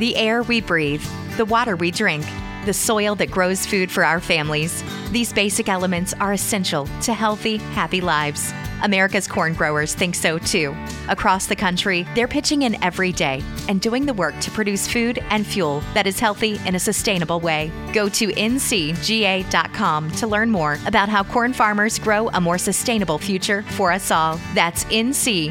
The air we breathe, the water we drink, the soil that grows food for our families. These basic elements are essential to healthy, happy lives. America's corn growers think so too. Across the country, they're pitching in every day and doing the work to produce food and fuel that is healthy in a sustainable way. Go to ncga.com to learn more about how corn farmers grow a more sustainable future for us all. That's ncga.com.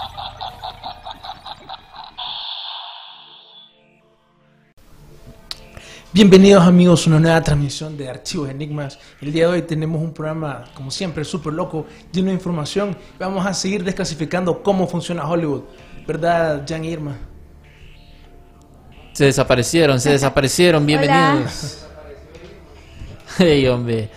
Bienvenidos amigos a una nueva transmisión de Archivos Enigmas. El día de hoy tenemos un programa, como siempre, súper loco, lleno de información. Vamos a seguir desclasificando cómo funciona Hollywood. ¿Verdad, Jan Irma? Se desaparecieron, se desaparecieron, bienvenidos. Hey, hombre.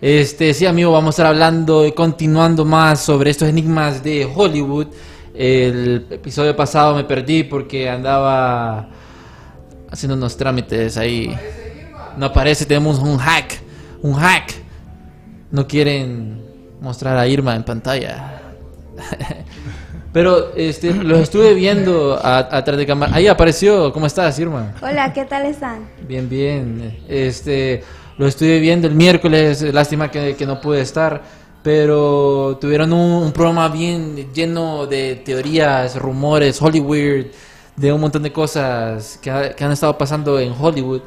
Este, sí, amigo, vamos a estar hablando y continuando más sobre estos enigmas de Hollywood. El episodio pasado me perdí porque andaba haciendo unos trámites ahí. No aparece, tenemos un hack, un hack. No quieren mostrar a Irma en pantalla. Pero este, los estuve viendo atrás de cámara. Ahí apareció. ¿Cómo estás, Irma? Hola, ¿qué tal están? Bien, bien. Este, lo estuve viendo el miércoles. Lástima que, que no pude estar. Pero tuvieron un, un programa bien lleno de teorías, rumores, Hollywood, de un montón de cosas que, ha- que han estado pasando en Hollywood.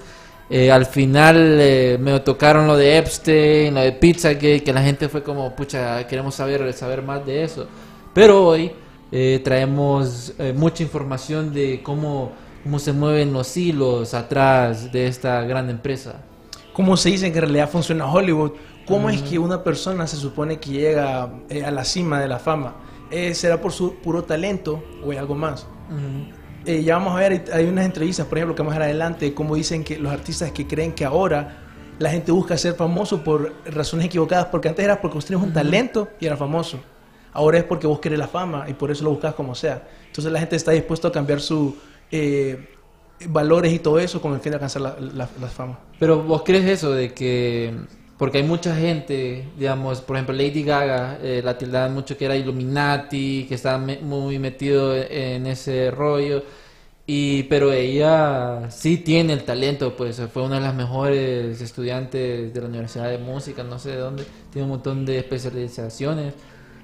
Eh, al final eh, me tocaron lo de Epstein, lo de Pizzagate, que la gente fue como, pucha, queremos saber, saber más de eso. Pero hoy eh, traemos eh, mucha información de cómo, cómo se mueven los hilos atrás de esta gran empresa. ¿Cómo se dice que en realidad funciona Hollywood? ¿Cómo es que una persona se supone que llega a la cima de la fama? ¿Será por su puro talento o algo más? Eh, ya vamos a ver, hay- unas entrevistas, por ejemplo, que más adelante, cómo dicen que los artistas que creen que ahora la gente busca ser famoso por razones equivocadas, porque antes era porque vos tenías un talento y era famoso. Ahora es porque vos querés la fama y por eso lo buscas como sea. Entonces la gente está dispuesta a cambiar sus valores y todo eso con el fin de alcanzar la, la- la fama. Pero vos crees eso de que, porque hay mucha gente, digamos, por ejemplo Lady Gaga, eh, la tildaban mucho que era Illuminati, que estaba me- muy metido en ese rollo, y pero ella sí tiene el talento, pues fue una de las mejores estudiantes de la Universidad de Música, no sé de dónde, tiene un montón de especializaciones,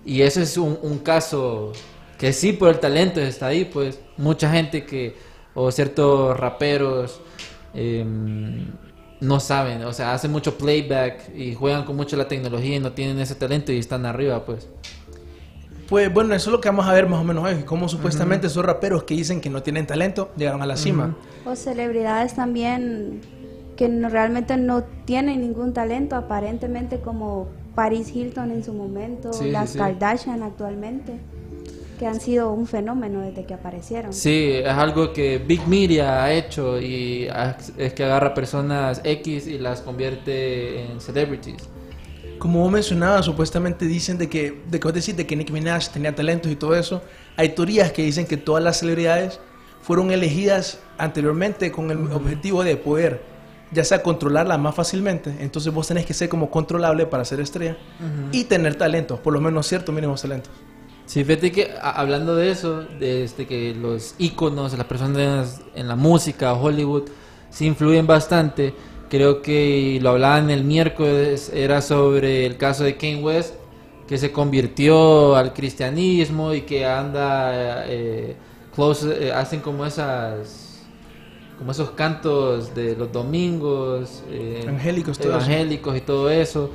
y ese es un, un caso que sí por el talento está ahí, pues mucha gente que, o ciertos raperos, em, no saben, o sea, hacen mucho playback y juegan con mucho la tecnología y no tienen ese talento y están arriba, pues. Pues bueno, eso es lo que vamos a ver más o menos hoy. Cómo supuestamente esos raperos que dicen que no tienen talento llegaron a la cima. O celebridades también que no- realmente no tienen ningún talento, aparentemente como Paris Hilton en su momento, Sí, las sí. Kardashian actualmente, que han sido un fenómeno desde que aparecieron. Sí, es algo que Big Media ha hecho y es que agarra personas X y las convierte en celebrities. Como vos mencionabas, supuestamente dicen de que, de que vos decís de que Nicki Minaj tenía talentos y todo eso. Hay teorías que dicen que todas las celebridades fueron elegidas anteriormente con el objetivo de poder, ya sea controlarla más fácilmente. Entonces vos tenés que ser como controlable para ser estrella y tener talentos, por lo menos ciertos mínimos talentos. Sí, fíjate que a- hablando de eso, de este, que los íconos, las personas en la música, Hollywood, sí influyen bastante. Creo que lo hablaban el miércoles, era sobre el caso de Kanye West, que se convirtió al cristianismo y que anda, eh, close, eh, hacen como esas, como esos cantos de los domingos, eh, Angélicos, todo eso. evangélicos y todo eso.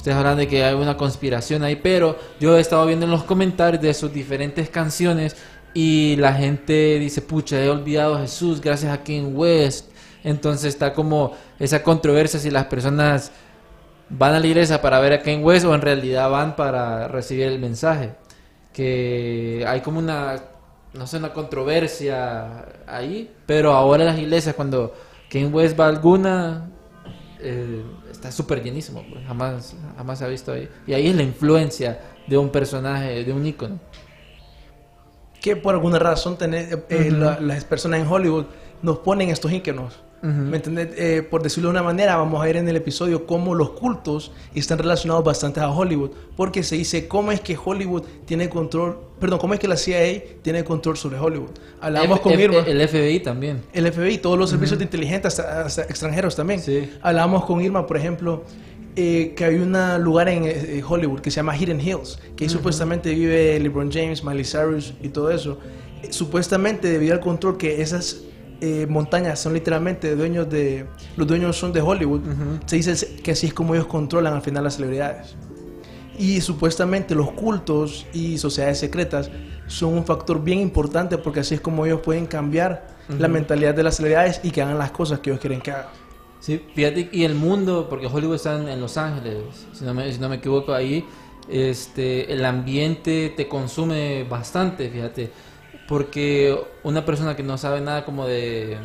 Ustedes hablan de que hay una conspiración ahí, pero yo he estado viendo en los comentarios de sus diferentes canciones y la gente dice, pucha, he olvidado a Jesús gracias a King West. Entonces está como esa controversia si las personas van a la iglesia para ver a King West o en realidad van para recibir el mensaje. Que hay como una, no sé, una controversia ahí, pero ahora en las iglesias cuando King West va a alguna, eh, está súper llenísimo, pues, jamás, jamás se ha visto ahí. Y ahí es la influencia de un personaje, de un ícono. que por alguna razón tener, eh, la- las personas en Hollywood nos ponen estos íconos. ¿Me entiendes? Eh, por decirlo de una manera, vamos a ver en el episodio cómo los cultos están relacionados bastante a Hollywood. Porque se dice cómo es que Hollywood tiene control, perdón, cómo es que la CIA tiene control sobre Hollywood. Hablábamos F- con Irma. el FBI también. El FBI, todos los servicios de inteligencia hasta, hasta extranjeros también. Sí. Hablábamos con Irma, por ejemplo, eh, que hay un lugar en eh, Hollywood que se llama Hidden Hills, que ahí supuestamente vive LeBron James, Miley Cyrus y todo eso. Eh, supuestamente debido al control que esas eh, montañas son literalmente dueños de, los dueños son de Hollywood, se dice que así es como ellos controlan al final las celebridades. Y supuestamente los cultos y sociedades secretas son un factor bien importante porque así es como ellos pueden cambiar la mentalidad de las celebridades y que hagan las cosas que ellos quieren que hagan. Sí, fíjate, y el mundo, porque Hollywood está en Los Ángeles, si no, me, si no me equivoco, ahí este, el ambiente te consume bastante, fíjate, porque una persona que no sabe nada como de,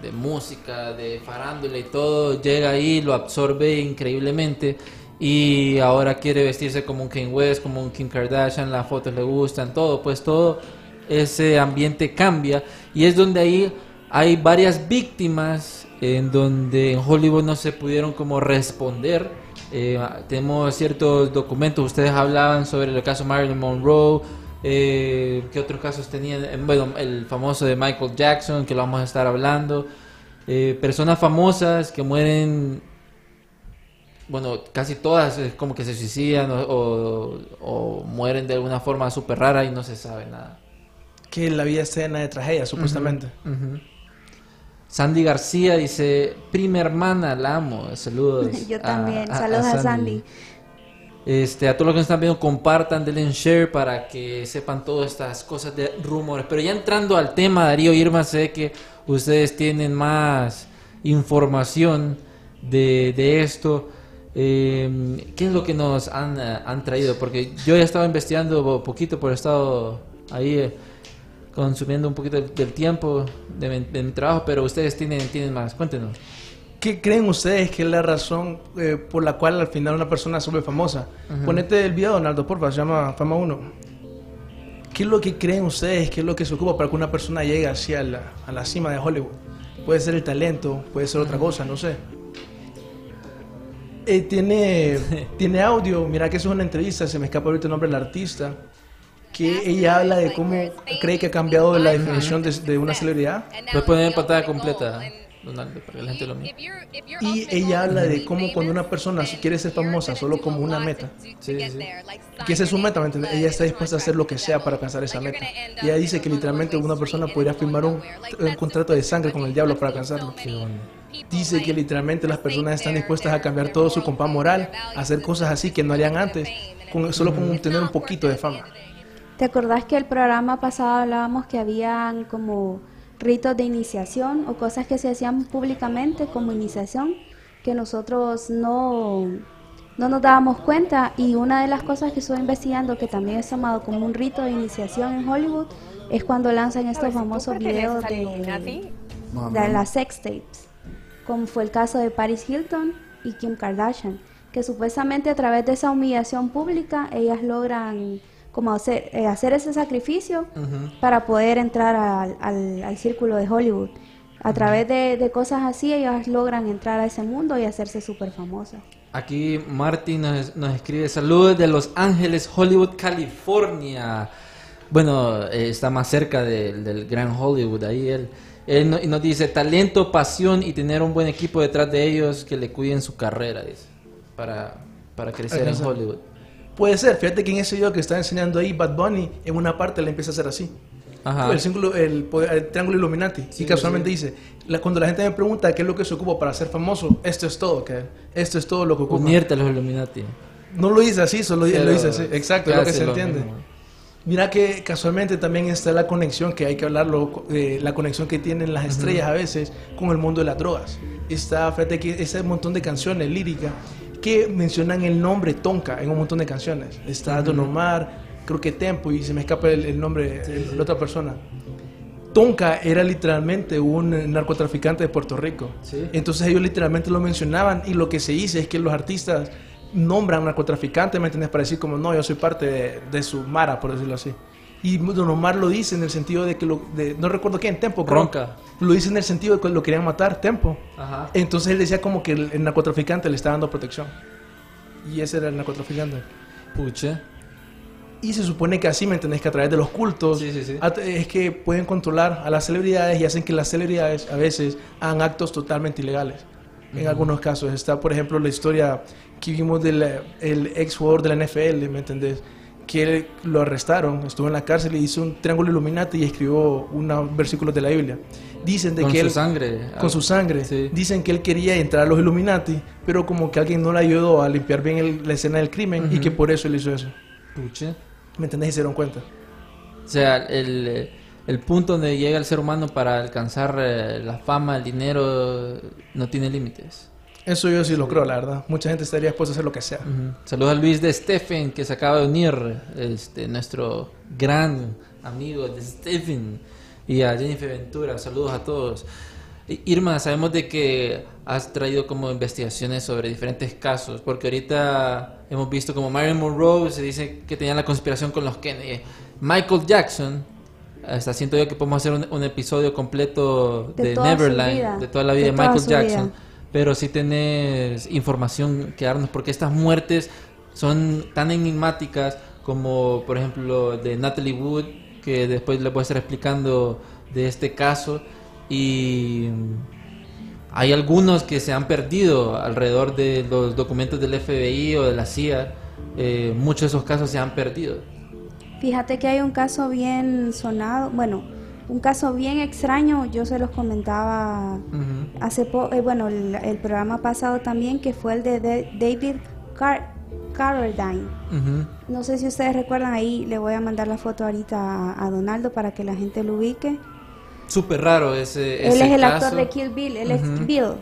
de música, de farándula y todo, llega ahí, lo absorbe increíblemente y ahora quiere vestirse como un Kanye West, como un Kim Kardashian, las fotos le gustan, todo, pues todo ese ambiente cambia y es donde ahí hay varias víctimas en donde en Hollywood no se pudieron como responder. Eh, tenemos ciertos documentos, ustedes hablaban sobre el caso Marilyn Monroe, eh, ¿qué otros casos tenían? Eh, Bueno, el famoso de Michael Jackson, que lo vamos a estar hablando. Eh, personas famosas que mueren, bueno, casi todas es como que se suicidan o, o- o mueren de alguna forma súper rara y no se sabe nada. Que la vida está llena de tragedias, supuestamente. Sandy García dice, prima hermana, la amo, saludos. Yo a- también, saludos a Sandy. Este, a todos los que nos están viendo, compartan, denle en share para que sepan todas estas cosas de rumores. Pero ya entrando al tema, Darío Irma, sé que ustedes tienen más información de, esto. Eh, ¿Qué es lo que nos han, eh, han traído? Porque yo ya estaba investigando poquito por he estado ahí eh, consumiendo un poquito del, tiempo de de mi trabajo, pero ustedes tienen, tienen más. Cuéntenos. ¿Qué creen ustedes que es la razón eh, por la cual al final una persona se vuelve famosa? Ponete el video, Donaldo, porfa, se llama Fama 1. ¿Qué es lo que creen ustedes? ¿Qué es lo que se ocupa para que una persona llegue hacia la, a la cima de Hollywood? Puede ser el talento, puede ser otra cosa, no sé. Eh, tiene, tiene audio, mira que eso es una entrevista, se me escapa ahorita el nombre del artista, que ella habla de cómo cree que ha cambiado la definición de, de una celebridad. Puedes poner en pantalla completa, Donaldo, para que la gente lo mire. Y ella habla de cómo cuando una persona quiere ser famosa solo como una meta, Sí, sí. que esa es su meta, ¿me entiendes? Ella está dispuesta a hacer lo que sea para alcanzar esa meta. Y ella dice que literalmente una persona podría firmar un, un contrato de sangre con el diablo para alcanzarlo. Dice que literalmente las personas están dispuestas a cambiar todo su compás moral, a hacer cosas así que no harían antes, con, solo con tener un poquito de fama. ¿Te acordás que el programa pasado hablábamos que habían como ritos de iniciación o cosas que se hacían públicamente como iniciación que nosotros no, no nos dábamos cuenta? Y una de las cosas que estuve investigando que también es tomado como un rito de iniciación en Hollywood es cuando lanzan estos famosos videos de, de las sex tapes, como fue el caso de Paris Hilton y Kim Kardashian, que supuestamente a través de esa humillación pública ellas logran como hacer, eh, hacer ese sacrificio para poder entrar al, al- al círculo de Hollywood. A través de, de cosas así ellas logran entrar a ese mundo y hacerse súper famosas. Aquí Martín nos, nos escribe saludos de Los Ángeles, Hollywood, California. Bueno, eh, está más cerca del- del Gran Hollywood, ahí él. Él no- y nos dice talento, pasión y tener un buen equipo detrás de ellos que le cuiden su carrera, dice, para, para crecer en. Hollywood. Puede ser, fíjate que en ese video que está enseñando ahí Bad Bunny, en una parte le empieza a hacer así. Ajá. El, círculo- el, el triángulo Illuminati. y casualmente dice, la- cuando la gente me pregunta qué es lo que se ocupa para ser famoso, esto es todo, que esto es todo lo que ocupa. Unirte a los Illuminati. No lo dice así, solo lo Pero dice así. Exacto, es lo que se lo entiende. mismo. Mira que casualmente también está la conexión, que hay que hablarlo, eh, la conexión que tienen las estrellas a veces con el mundo de las drogas. Está, fíjate que ese montón de canciones líricas que mencionan el nombre Tonka en un montón de canciones. Está Don Omar, creo que Tempo, y se me escapa el, el nombre de la otra persona. Tonka era literalmente un narcotraficante de Puerto Rico. Sí. Entonces ellos literalmente lo mencionaban y lo que se dice es que los artistas nombran narcotraficante, ¿me entiendes? Para decir como, no, yo soy parte de, de su mara, por decirlo así. Y Don Omar lo dice en el sentido de que, lo, de- no recuerdo quién, Tempo. Ronca. Lo dice en el sentido de que lo querían matar, Tempo. Ajá. Entonces él decía como que el, el narcotraficante le está dando protección. Y ese era el narcotraficante. Pucha. Y se supone que así, ¿me entendés? Que a través de los cultos Sí, sí, sí. es que pueden controlar a las celebridades y hacen que las celebridades a veces hagan actos totalmente ilegales. En algunos casos está, por ejemplo, la historia que vimos del el ex jugador de la NFL, ¿me entendés? Que él- lo arrestaron, estuvo en la cárcel y hizo un triángulo Illuminati y escribió unos versículos de la Biblia. Dicen de Con que su él, sangre. con su sangre. Sí. Dicen que él quería entrar a los Illuminati, pero como que alguien no le ayudó a limpiar bien el- la escena del crimen y Ujú. que por eso él hizo eso. Pucha. ¿Me entendés? Y se dieron cuenta. O sea, el, el punto donde llega el ser humano para alcanzar eh, la fama, el dinero, no tiene límites. Eso yo sí lo creo, la verdad. Mucha gente estaría dispuesta a hacer lo que sea. Ujú. Saludos a Luis de Stephen, que se acaba de unir, este, nuestro gran amigo de Stephen, y a Jennifer Ventura. Saludos a todos. Irma, sabemos de que has traído como investigaciones sobre diferentes casos, porque ahorita hemos visto como Marilyn Monroe se dice que tenía la conspiración con los Kennedy. Michael Jackson, hasta siento yo que podemos hacer un, un episodio completo De de, toda su Neverland, vida. de toda la vida de, De Michael Jackson. vida. Pero si tenés información que darnos, porque estas muertes son tan enigmáticas como, por ejemplo, de Natalie Wood, que después le voy a estar explicando de este caso. Y hay algunos que se han perdido alrededor de los documentos del FBI o de la CIA. Eh, muchos de esos casos se han perdido. Fíjate que hay un caso bien sonado, bueno, un caso bien extraño, yo se los comentaba hace poco, bueno, el, el programa pasado también, que fue el de, de- David Car Carradine. No sé si ustedes recuerdan ahí, le voy a mandar la foto ahorita a, a Donaldo para que la gente lo ubique. Súper raro ese, Él es el caso. actor de Kill Bill, él es Bill.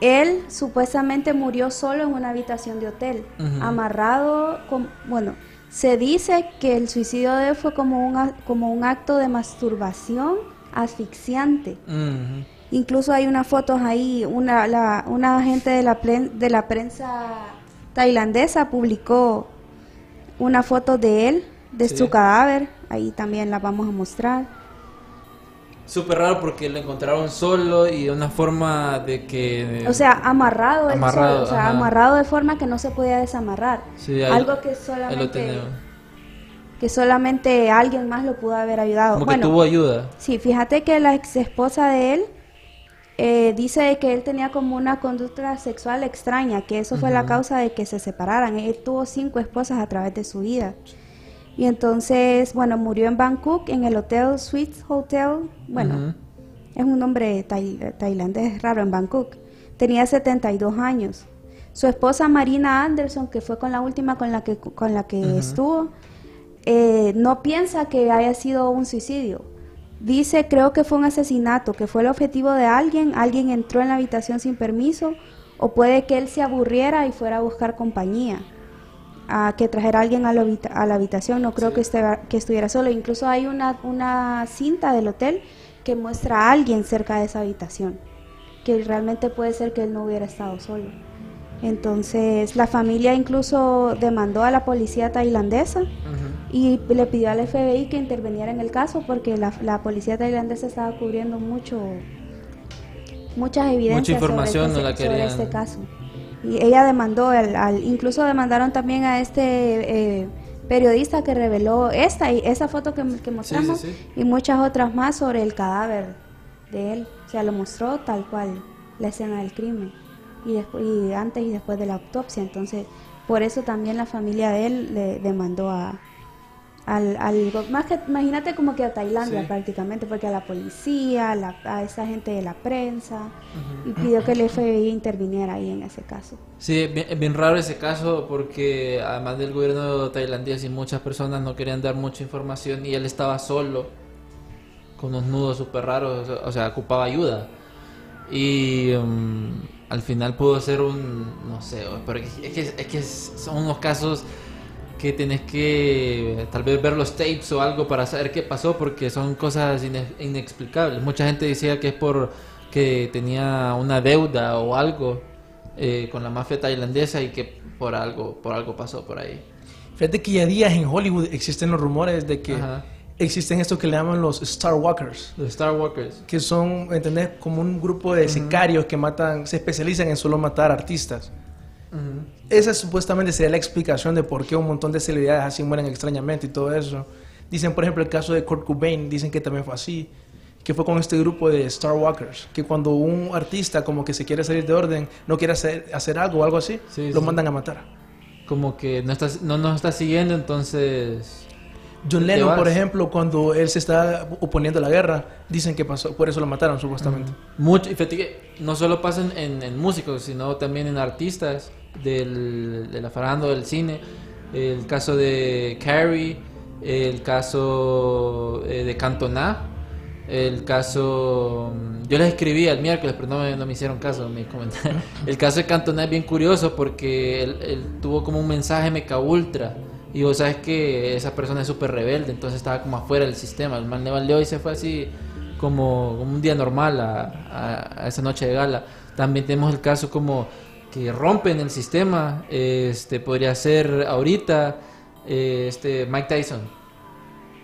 Él supuestamente murió solo en una habitación de hotel, amarrado con, bueno, se dice que el suicidio de él fue como un, como un acto de masturbación asfixiante. Incluso hay unas fotos ahí, una, la, una agente de la, plen- de la prensa tailandesa publicó una foto de él, de Sí. su cadáver, ahí también la vamos a mostrar. Súper raro porque lo encontraron solo y de una forma de que... O sea, amarrado, él Amarrado, solo, o sea, ajá. amarrado de forma que no se podía desamarrar. Sí, ahí- Algo que solamente que solamente alguien más lo pudo haber ayudado. Como bueno, que tuvo ayuda. sí, fíjate que la ex esposa de él eh, dice que él tenía como una conducta sexual extraña, que eso fue la causa de que se separaran. Él tuvo cinco esposas a través de su vida. Y entonces, bueno, murió en Bangkok, en el Hotel Suites Hotel. Bueno, es un nombre tai- tailandés raro en Bangkok. Tenía 72 años. Su esposa Marina Anderson, que fue con la última con la que, con la que estuvo, eh, no piensa que haya sido un suicidio. Dice, creo que fue un asesinato, que fue el objetivo de alguien, alguien entró en la habitación sin permiso, o puede que él se aburriera y fuera a buscar compañía, a que trajera a alguien a la, a la habitación, no creo que, estuviera, que estuviera solo. Incluso hay una, una cinta del hotel que muestra a alguien cerca de esa habitación, que realmente puede ser que él no hubiera estado solo. Entonces la familia incluso demandó a la policía tailandesa y le pidió al FBI que interviniera en el caso porque la, la policía tailandesa estaba cubriendo mucho muchas evidencias información, sobre, no este, la sobre querían. este caso y ella demandó al, al- incluso demandaron también a este eh, periodista que reveló esta y esa foto que, que mostramos sí. y muchas otras más sobre el cadáver de él. O sea lo mostró tal cual la escena del crimen. Y después y antes y después de la autopsia. Entonces por eso también la familia de él le demandó a al, al más que imagínate como que a Tailandia Sí. prácticamente porque a la policía a, la- a esa gente de la prensa y pidió que el FBI interviniera ahí en ese caso Sí, es bien, raro ese caso porque además del gobierno tailandés y muchas personas no querían dar mucha información y él estaba solo con unos nudos súper raros, o sea, ocupaba ayuda. Y mm, al final pudo ser un, no sé, pero es que, es que son unos casos que tenés que tal vez ver los tapes o algo para saber qué pasó porque son cosas ine- inexplicables. Mucha gente decía que es por que tenía una deuda o algo eh, con la mafia tailandesa y que por algo por algo pasó por ahí. Fíjate que ya días en Hollywood existen los rumores de que Ajá. existen esto que le llaman los Star Walkers. Los Star Walkers. que son, ¿entendés? Como un grupo de sicarios que matan, se especializan en solo matar artistas. Esa supuestamente sería la explicación de por qué un montón de celebridades así mueren extrañamente y todo eso. Dicen, por ejemplo, el caso de Kurt Cobain, dicen que también fue así, que fue con este grupo de Star Walkers, que cuando un artista como que se quiere salir de orden, no quiere hacer, hacer algo o algo así, Sí, lo sí. mandan a matar. Como que no estás no nos está siguiendo, entonces John Lennon, por ejemplo, cuando él se está oponiendo a la guerra, dicen que pasó, por eso lo mataron supuestamente. Mucho, y fíjate que no solo pasa en músicos, sino también en artistas del, de la farándula del cine. El caso de Carrie, el caso eh, de Cantona, el caso... mm, Yo les escribí el miércoles, pero no me, no me hicieron caso mis comentarios. El caso de Cantona es bien curioso porque él, él tuvo como un mensaje meca ultra. Y vos sabes que esa persona es súper rebelde, entonces estaba como afuera del sistema. El man le valió y se fue así como, como un día normal a, a- a esa noche de gala. También tenemos el caso como que rompen el sistema. Este podría ser ahorita eh, este Mike Tyson.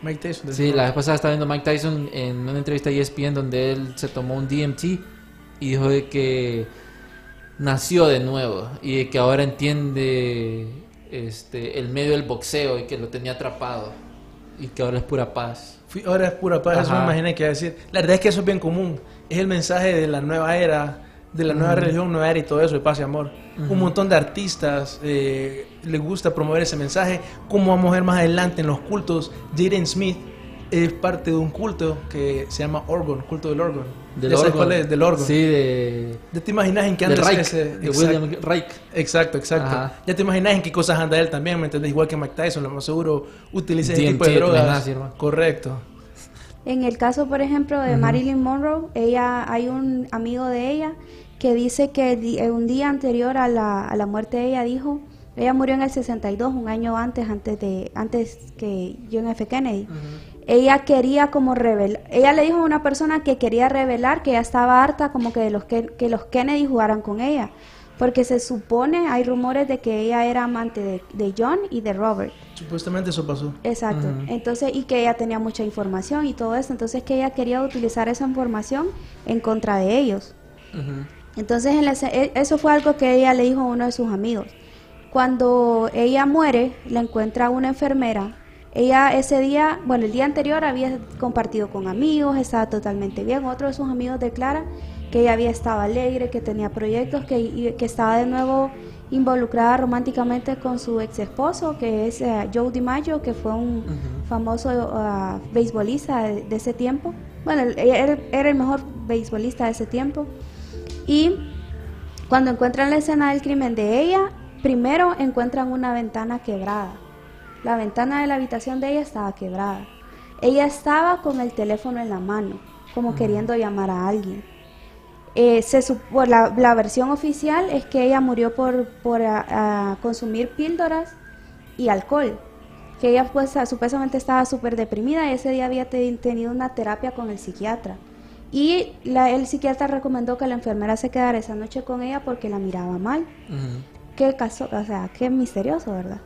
Mike Tyson. Sí, la vez pasada estaba viendo Mike Tyson en una entrevista a ESPN donde él se tomó un DMT y dijo de que nació de nuevo y de que ahora entiende este el medio del boxeo y que lo tenía atrapado y que ahora es pura paz. Ahora es pura paz, eso me imaginé que iba a decir. La verdad es que eso es bien común. Es el mensaje de la nueva era, de la nueva religión, nueva era y todo eso, de paz y amor. Un montón de artistas eh, les gusta promover ese mensaje. Como vamos a ver más adelante en los cultos, Jaden Smith es parte de un culto que se llama Orgon, culto del Orgon. Del ¿Ya sabes órgano. cuál es? Del Orgon. Sí, de, ¿Ya te imaginas en qué de anda Reich, ese? de exacto. William Reich. Exacto, exacto. Ajá. Ya te imaginas en qué cosas anda él también, ¿me entiendes? Igual que Mike Tyson, lo más seguro utiliza ese tipo de te drogas. imaginas, sí, hermano. Correcto. En el caso, por ejemplo, de Marilyn Monroe, ella hay un amigo de ella que dice que eh, un día anterior a la, a la muerte de ella dijo, ella murió en el 62, un año antes antes de antes que John F. Kennedy. Ella quería como revelar, ella le dijo a una persona que quería revelar que ella estaba harta como que de los que, que los Kennedy jugaran con ella, porque se supone, hay rumores de que ella era amante de, de John y de Robert. Supuestamente eso pasó. Exacto. Entonces, y que ella tenía mucha información y todo eso. Entonces, que ella quería utilizar esa información en contra de ellos. Entonces, en la e- eso fue algo que ella le dijo a uno de sus amigos. Cuando ella muere, la encuentra una enfermera. Ella ese día, bueno, el día anterior había compartido con amigos, estaba totalmente bien. Otro de sus amigos declara que ella había estado alegre, que tenía proyectos, que, que estaba de nuevo involucrada románticamente con su ex esposo, que es eh, Joe DiMaggio, que fue un famoso ah, beisbolista de, de ese tiempo. Bueno, era, era el mejor beisbolista de ese tiempo. Y cuando encuentran la escena del crimen de ella, primero encuentran una ventana quebrada. La ventana de la habitación de ella estaba quebrada. Ella estaba con el teléfono en la mano, como queriendo llamar a alguien. Eh, se supo- la, la versión oficial es que ella murió por, por ah, ah, consumir píldoras y alcohol. Que ella pues supuestamente estaba súper deprimida y ese día había te- tenido una terapia con el psiquiatra. Y la- el psiquiatra recomendó que la enfermera se quedara esa noche con ella porque la miraba mal. Qué caso, o sea, qué misterioso, ¿verdad?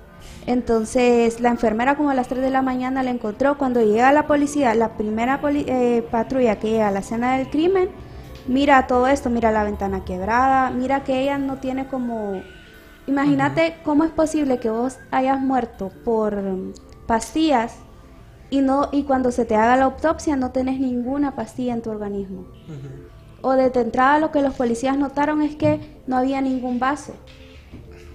Entonces, la enfermera como a las 3 de la mañana la encontró. Cuando llega la policía, la primera poli- eh, patrulla que llega a la escena del crimen, mira todo esto, mira la ventana quebrada, mira que ella no tiene como... Imagínate cómo es posible que vos hayas muerto por pastillas y no y cuando se te haga la autopsia no tenés ninguna pastilla en tu organismo. O de entrada lo que los policías notaron es que no había ningún vaso.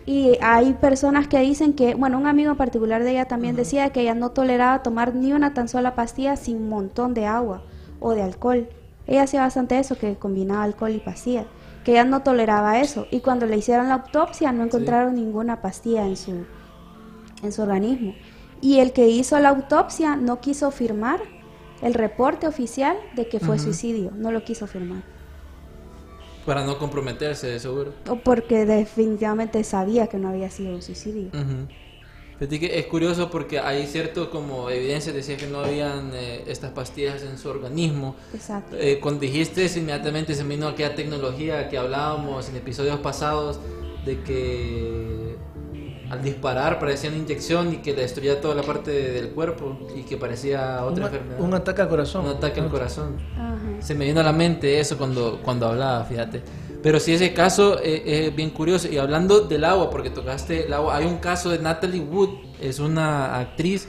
Y hay personas que dicen que, bueno, un amigo en particular de ella también decía que ella no toleraba tomar ni una tan sola pastilla sin un montón de agua o de alcohol. Ella hacía bastante eso, que combinaba alcohol y pastilla, que ella no toleraba eso. Y cuando le hicieron la autopsia no encontraron ninguna pastilla en su, en su organismo. Y el que hizo la autopsia no quiso firmar el reporte oficial de que fue suicidio, no lo quiso firmar. Para no comprometerse, de seguro. O porque definitivamente sabía que no había sido un suicidio. Que es curioso porque hay cierto como evidencia decía que no habían eh, estas pastillas en su organismo. Exacto. Eh, cuando dijiste eso, inmediatamente se me vino aquella tecnología que hablábamos en episodios pasados de que al disparar parecía una inyección y que le destruía toda la parte de- del cuerpo y que parecía otra Un, enfermedad. un ataque al corazón. Un ataque al corazón. Ajá. Se me vino a la mente eso cuando, cuando hablaba, fíjate. Pero sí, ese caso eh, es bien curioso. Y hablando del agua, porque tocaste el agua, hay un caso de Natalie Wood, es una actriz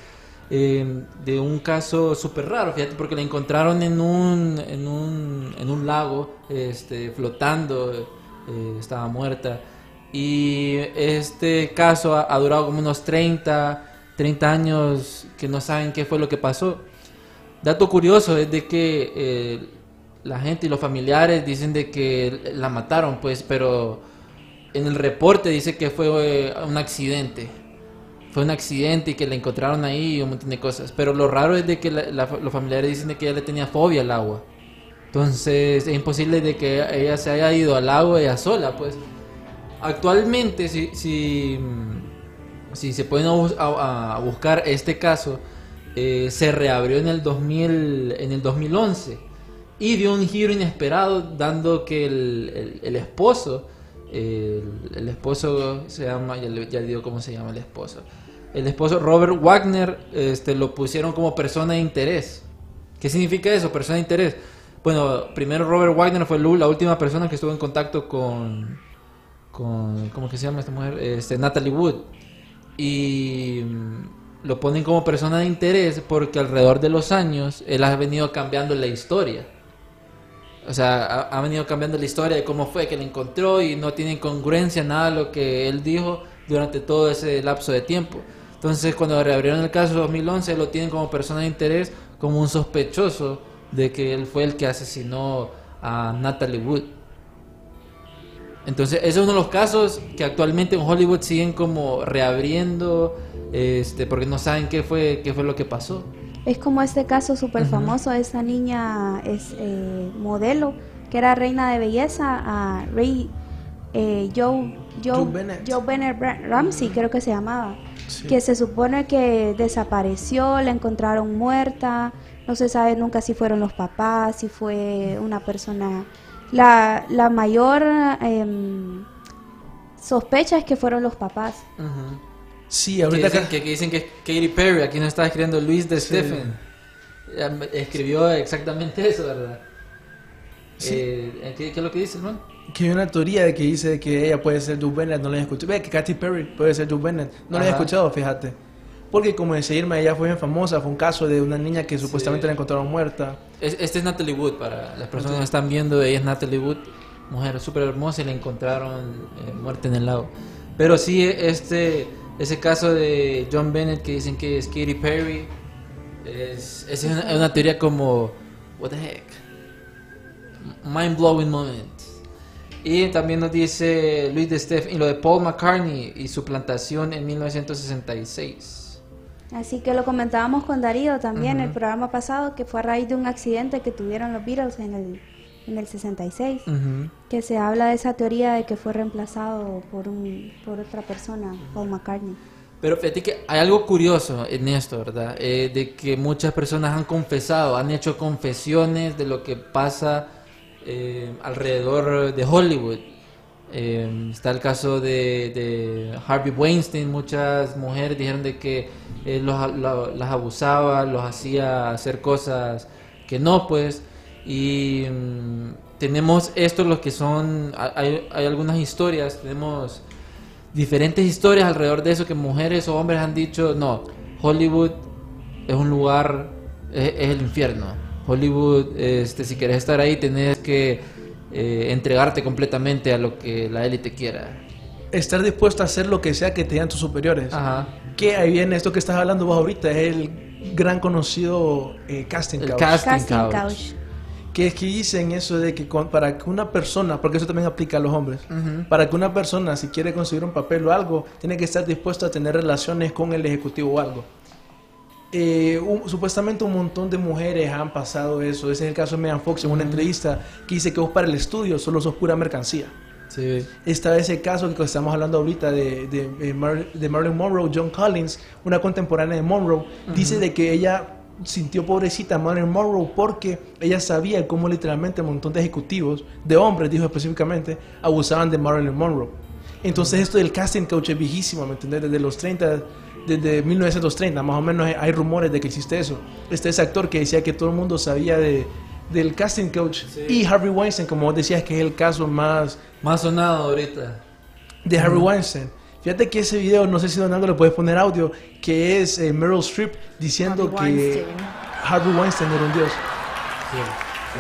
eh, de un caso súper raro, fíjate, porque la encontraron en un, en un, en un lago, este, flotando, eh, estaba muerta. Y este caso ha, durado como unos 30, 30 años que no saben qué fue lo que pasó. Dato curioso es de que eh, la gente y los familiares dicen de que la mataron, pues, pero en el reporte dice que fue eh, un accidente. Fue un accidente y que la encontraron ahí y un montón de cosas. Pero lo raro es de que los familiares dicen de que ella le tenía fobia al agua. Entonces es imposible de que ella se haya ido al lago ella sola, pues. Actualmente, si, si, mm, si se pueden a, bus- a- a buscar este caso, eh, se reabrió en el, 2000, en el 2011 y dio un giro inesperado dando que el, el- esposo, el, esposo se llama, ya, ya digo cómo se llama el esposo, el esposo Robert Wagner este, lo pusieron como persona de interés. ¿Qué significa eso, persona de interés? Bueno, primero Robert Wagner fue la última persona que estuvo en contacto con, con ¿cómo que se llama esta mujer? Este, Natalie Wood. Y mm, lo ponen como persona de interés porque alrededor de los años él ha venido cambiando la historia. O sea, ha, venido cambiando la historia de cómo fue que la encontró y no tiene congruencia nada lo que él dijo durante todo ese lapso de tiempo. Entonces, cuando reabrieron el caso 2011, lo tienen como persona de interés, como un sospechoso de que él fue el que asesinó a Natalie Wood. Entonces, ese es uno de los casos que actualmente en Hollywood siguen como reabriendo, este, porque no saben qué fue, qué fue lo que pasó. Es como este caso súper famoso de esa niña es eh, modelo que era reina de belleza, a Ray, eh, Joe, Joe, Joe Bennett. Joe Bennett Ra- Ramsey creo que se llamaba, Sí. que se supone que desapareció, la encontraron muerta, no se sabe nunca si fueron los papás, si fue una persona, la, la mayor em, sospecha es que fueron los papás. Sí, Que ahorita dicen, acá- que, que dicen que es Katy Perry, aquí nos está escribiendo Luis de Sí. Stephen. Escribió exactamente eso, ¿verdad? Sí. Eh, ¿qué, qué es lo que dice el man? que hay una teoría de que dice que ella puede ser Joe Bennett, no la he escuchado. Ve que Katy Perry puede ser Joe Bennett, no la he escuchado, fíjate. Porque como decía Irma, ella fue bien famosa, fue un caso de una niña que supuestamente Sí. la encontraron muerta. Es- este es Natalie Wood, para las personas que están viendo, ella es Natalie Wood, mujer súper hermosa y la encontraron eh, muerta en el lago. Pero sí, este, ese caso de John Bennett que dicen que es Katy Perry, es, es una, es una teoría como, what the heck, mind blowing moment. Y también nos dice Luis de Steff y lo de Paul McCartney y su plantación en 1966. Así que lo comentábamos con Darío también Ujú. el programa pasado, que fue a raíz de un accidente que tuvieron los Beatles en el, en el 66, Ujú. que se habla de esa teoría de que fue reemplazado por, un, por otra persona, Paul McCartney. Pero fíjate que hay algo curioso en esto, ¿verdad? Eh, de que muchas personas han confesado, han hecho confesiones de lo que pasa eh, alrededor de Hollywood. Eh, está el caso de, de Harvey Weinstein, muchas mujeres dijeron de que él los, lo- las abusaba, los hacía hacer cosas que no, pues. Y mm, tenemos esto, los que son, hay, hay algunas historias, tenemos diferentes historias alrededor de eso que mujeres o hombres han dicho, no, Hollywood es un lugar, es, es el infierno. Hollywood, este, si quieres estar ahí, tenés que eh, entregarte completamente a lo que la élite quiera. Estar dispuesto a hacer lo que sea que te digan tus superiores. Ajá. Que ahí viene esto que estás hablando vos ahorita, es el gran conocido eh, casting El couch. casting, Casting couch. couch. que es que dicen eso de que con- para que una persona, porque eso también aplica a los hombres, para que una persona si quiere conseguir un papel o algo, tiene que estar dispuesto a tener relaciones con el ejecutivo o algo. Eh, un- supuestamente un montón de mujeres han pasado eso. Ese es el caso de Megan Fox en una entrevista que dice que vos para el estudio solo sos pura mercancía. Sí. Está ese caso que estamos hablando ahorita de, de, de Mar- de Marilyn Monroe, John Collins, una contemporánea de Monroe, dice de que ella sintió pobrecita a Marilyn Monroe porque ella sabía cómo literalmente un montón de ejecutivos, de hombres, dijo específicamente, abusaban de Marilyn Monroe. Entonces esto del casting coach es viejísimo, ¿me entiendes? Desde los 30, desde 1930, más o menos hay rumores de que existe eso. Este ese actor que decía que todo el mundo sabía de, del casting coach y Harvey Weinstein, como vos decías, que es el caso más Más sonado ahorita. de Harvey Weinstein. Fíjate que ese video, no sé si Donaldo le puedes poner audio, que es eh, Meryl Streep diciendo Harvey que Weinstein. Harvey Weinstein era un dios.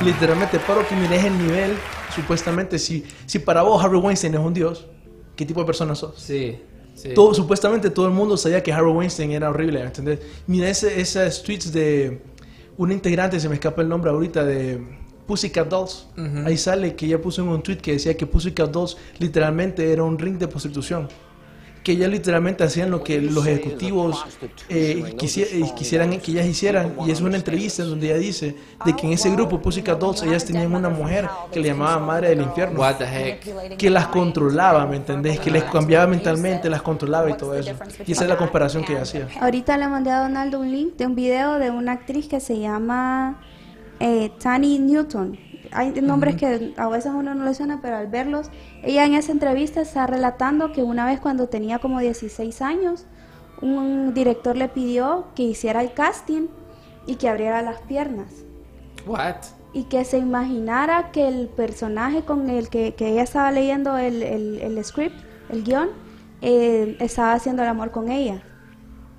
Literalmente, paro que mires el nivel, supuestamente, si, si para vos Harvey Weinstein es un dios, ¿qué tipo de persona sos? Sí. Sí. Todo, supuestamente todo el mundo sabía que Harvey Weinstein era horrible, ¿entendés? Mira ese, esas tweets de una integrante, se me escapa el nombre ahorita, de Pussycat Dolls. Ahí sale que ella puso en un tweet que decía que Pussycat Dolls literalmente era un ring de prostitución. Que ellas literalmente hacían lo que los ejecutivos eh, quisi- eh, quisieran que ellas hicieran. Y es una entrevista en donde ella dice de que en ese grupo Pussycat Dolls ellas tenían una mujer que le llamaba Madre del Infierno What the heck. que las controlaba, ¿me entendés? Que les cambiaba mentalmente, las controlaba y todo eso. Y esa es la comparación que ella hacía. Ahorita le mandé a Donaldo un link de un video de una actriz que se llama eh, Tani Newton. Hay nombres que a veces uno no le suena, pero al verlos, ella en esa entrevista está relatando que una vez cuando tenía como 16 años, un director le pidió que hiciera el casting y que abriera las piernas What? y que se imaginara que el personaje con el que, que ella estaba leyendo el, el- el script, el guion, eh, estaba haciendo el amor con ella.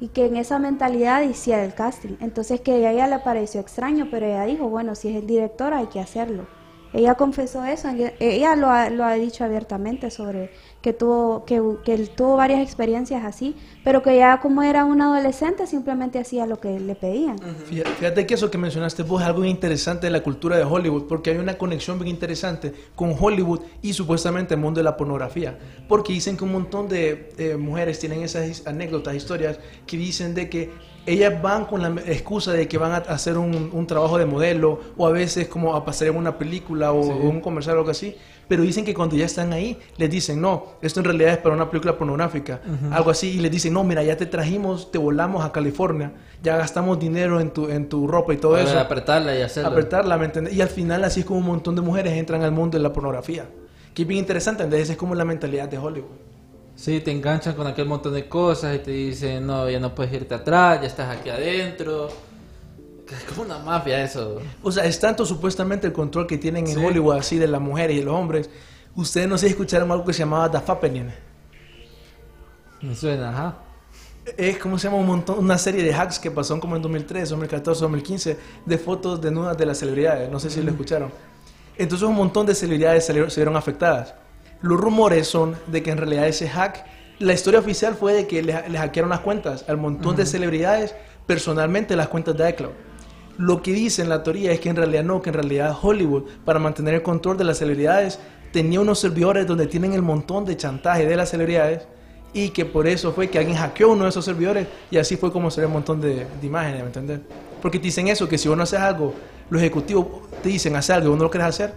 Y que en esa mentalidad hiciera el casting. Entonces que a ella le pareció extraño, pero ella dijo, bueno, si es el director hay que hacerlo. Ella confesó eso, ella lo ha, lo ha dicho abiertamente sobre que tuvo, que, que él tuvo varias experiencias así, pero que ya como era un adolescente simplemente hacía lo que le pedían. Fíjate, fíjate que eso que mencionaste vos es algo interesante de la cultura de Hollywood, porque hay una conexión bien interesante con Hollywood y supuestamente el mundo de la pornografía. Porque dicen que un montón de eh, mujeres tienen esas anécdotas, historias, que dicen de que ellas van con la excusa de que van a hacer un, un trabajo de modelo o a veces como a pasar en una película o, o un comercial o algo así. Pero dicen que cuando ya están ahí, les dicen, no, esto en realidad es para una película pornográfica, algo así, y les dicen, no, mira, ya te trajimos, te volamos a California, ya gastamos dinero en tu, en tu ropa y todo eso. apretarla y hacerlo. Apretarla, ¿me entiendes? Y al final así es como un montón de mujeres entran al mundo de la pornografía. Que es bien interesante, entonces es como la mentalidad de Hollywood. Sí, te enganchan con aquel montón de cosas y te dicen, no, ya no puedes irte atrás, ya estás aquí adentro. Es como una mafia eso. O sea, es tanto supuestamente el control que tienen en Sí. Hollywood así de las mujeres y los hombres. Ustedes no sé si escucharon algo que se llamaba The Fappening. Me suena, ajá. Es como se llama un montón, una serie de hacks que pasó como en 2013, 2014, 2015 de fotos desnudas de las celebridades. No sé si lo escucharon. Entonces un montón de celebridades se vieron afectadas. Los rumores son de que en realidad ese hack, la historia oficial fue de que le, le hackearon las cuentas al montón de celebridades, personalmente las cuentas de iCloud. Lo que dicen la teoría es que en realidad no, que en realidad Hollywood, para mantener el control de las celebridades, tenía unos servidores donde tienen el montón de chantaje de las celebridades y que por eso fue que alguien hackeó uno de esos servidores y así fue como salió un montón de, de imágenes, ¿me entiendes? Porque dicen eso, que si vos no haces algo, los ejecutivos te dicen hacer algo y vos no lo quieres hacer,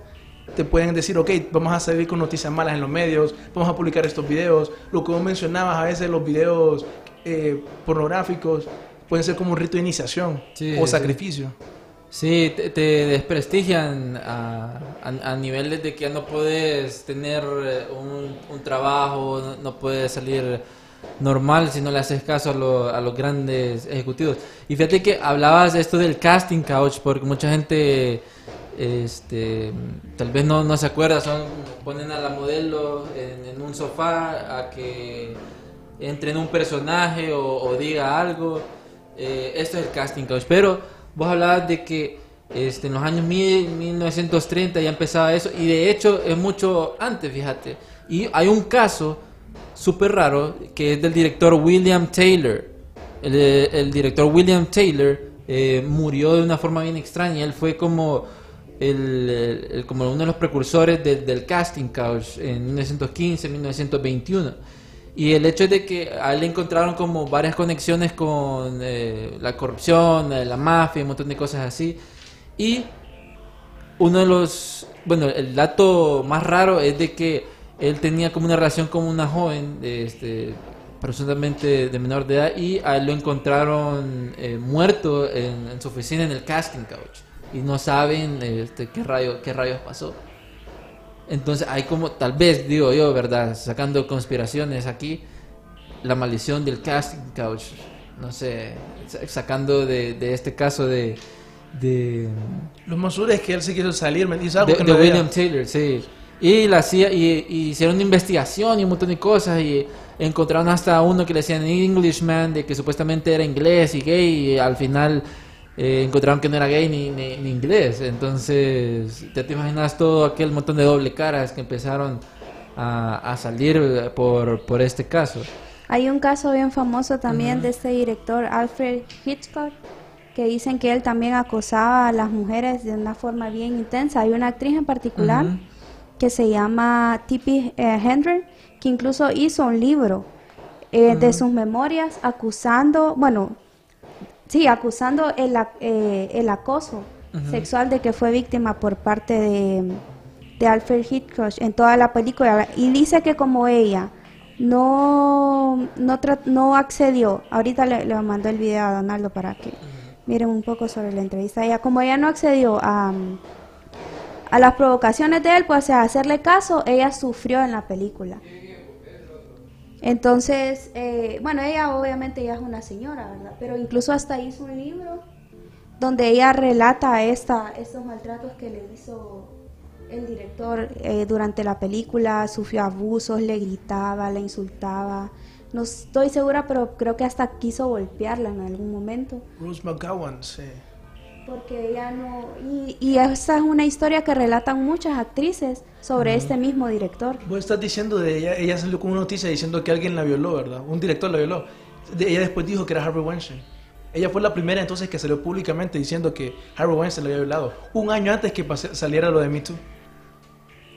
te pueden decir, ok, vamos a salir con noticias malas en los medios, vamos a publicar estos videos, lo que vos mencionabas a veces, los videos eh, pornográficos, pueden ser como un rito de iniciación Sí, o sacrificio. Sí, te, te desprestigian a, a, a niveles de que ya no puedes tener eh, un, un trabajo, no, no puedes salir normal si no le haces caso a, lo- a los grandes ejecutivos. Y fíjate que hablabas de esto del casting couch, porque mucha gente este, tal vez no, no se acuerda, son, ponen a la modelo en, en un sofá a que entre en un personaje o, o diga algo. Eh, esto es el casting couch. Pero vos hablabas de que este, en los años mil- 1930 ya empezaba eso. Y de hecho es mucho antes, fíjate. Y hay un caso súper raro que es del director William Taylor. El, director William Taylor eh, murió de una forma bien extraña. Él fue como, el, como uno de los precursores del casting couch en 1915, 1921. Y el hecho es de que a él le encontraron como varias conexiones con eh, la corrupción, eh, la mafia, un montón de cosas así. Y uno de los, bueno, el dato más raro es de que él tenía como una relación con una joven, este, presuntamente de menor de edad, y a él lo encontraron eh, muerto en, su oficina en el casting couch. Y no saben este, qué, rayo, qué rayos pasó. Entonces hay como, tal vez, digo yo, ¿verdad? Sacando conspiraciones aquí, la maldición del casting couch, no sé, sa- sacando de, de este caso de... de Lo más es que él se quiso salir, me dice algo de, que de no William veía. Taylor, sí. Y, la hacía, y, y hicieron una investigación y un montón de cosas y encontraron hasta uno que le decían Englishman, de que supuestamente era inglés y gay y al final eh, encontraron que no era gay ni, ni, ni inglés. Entonces, ya te imaginas todo aquel montón de doble caras que empezaron a, a salir por, por este caso. Hay un caso bien famoso también de este director Alfred Hitchcock que dicen que él también acosaba a las mujeres de una forma bien intensa. Hay una actriz en particular que se llama Tippi eh, que incluso hizo un libro eh, de sus memorias acusando, bueno, sí, acusando el, eh, el acoso sexual de que fue víctima por parte de, de Alfred Hitchcock en toda la película. Y dice que como ella no, no, no accedió, ahorita le, le mando el video a Donaldo para que miren un poco sobre la entrevista. Ella, como ella no accedió a, a las provocaciones de él, pues a hacerle caso, ella sufrió en la película. Entonces, eh, bueno, ella obviamente ya es una señora, ¿verdad? Pero incluso hasta hizo un libro donde ella relata esta, estos maltratos que le hizo el director eh, durante la película, sufrió abusos, le gritaba, le insultaba. No estoy segura, pero creo que hasta quiso golpearla en algún momento. Rose McGowan, sí. Porque ella no... Y, y esa es una historia que relatan muchas actrices sobre este mismo director. Vos estás diciendo de ella, ella salió con una noticia diciendo que alguien la violó, ¿verdad? Un director la violó. De- ella después dijo que era Harvey Weinstein. Ella fue la primera entonces que salió públicamente diciendo que Harvey Weinstein la había violado. Un año antes que pase- saliera lo de Me Too.